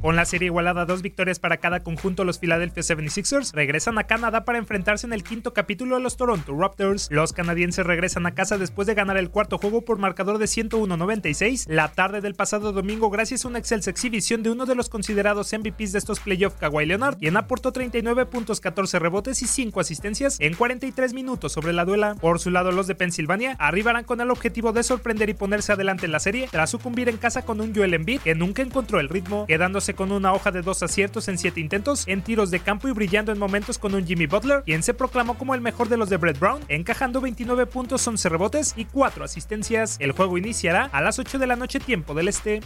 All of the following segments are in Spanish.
Con la serie igualada dos victorias para cada conjunto, los Philadelphia 76ers regresan a Canadá para enfrentarse en el quinto capítulo a los Toronto Raptors. Los canadienses regresan a casa después de ganar el cuarto juego por marcador de 101-96 la tarde del pasado domingo gracias a una excelsa exhibición de uno de los considerados MVPs de estos playoffs, Kawhi Leonard, quien aportó 39 puntos, 14 rebotes y 5 asistencias en 43 minutos sobre la duela. Por su lado, los de Pensilvania arribarán con el objetivo de sorprender y ponerse adelante en la serie tras sucumbir en casa con un Joel Embiid que nunca encontró el ritmo, quedándose con una hoja de dos aciertos en siete intentos en tiros de campo y brillando en momentos con un Jimmy Butler, quien se proclamó como el mejor de los de Brett Brown, encajando 29 puntos, 11 rebotes y 4 asistencias. El juego iniciará a las 8 de la noche tiempo del este.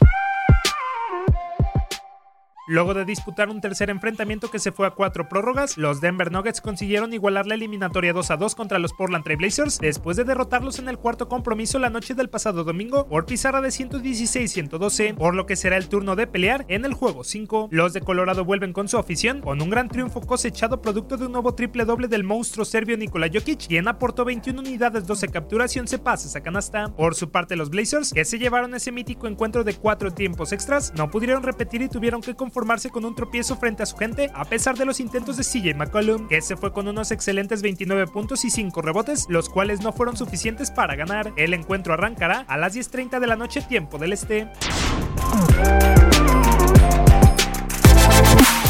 Luego de disputar un tercer enfrentamiento que se fue a cuatro prórrogas, los Denver Nuggets consiguieron igualar la eliminatoria 2 a 2 contra los Portland Trail Blazers después de derrotarlos en el cuarto compromiso la noche del pasado domingo por pizarra de 116-112, por lo que será el turno de pelear en el juego 5. Los de Colorado vuelven con su afición con un gran triunfo cosechado producto de un nuevo triple doble del monstruo serbio Nikola Jokic, quien aportó 21 unidades, 12 capturas y 11 pases a canasta. Por su parte, los Blazers, que se llevaron ese mítico encuentro de cuatro tiempos extras, no pudieron repetir y tuvieron que conformarse con un tropiezo frente a su gente, a pesar de los intentos de CJ McCollum, que se fue con unos excelentes 29 puntos y 5 rebotes, los cuales no fueron suficientes para ganar. El encuentro arrancará a las 10.30 de la noche tiempo del este.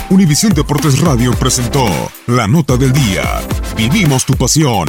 Univisión Deportes Radio presentó La Nota del Día. Vivimos tu pasión.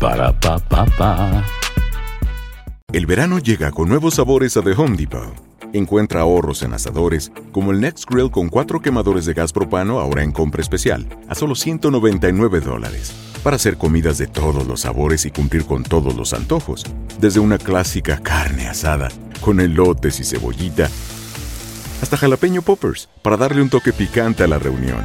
Para pa pa pa. El verano llega con nuevos sabores a The Home Depot. Encuentra ahorros en asadores, como el Next Grill con cuatro quemadores de gas propano ahora en compra especial, a solo 199 dólares, para hacer comidas de todos los sabores y cumplir con todos los antojos, desde una clásica carne asada, con elotes y cebollita, hasta jalapeño poppers, para darle un toque picante a la reunión.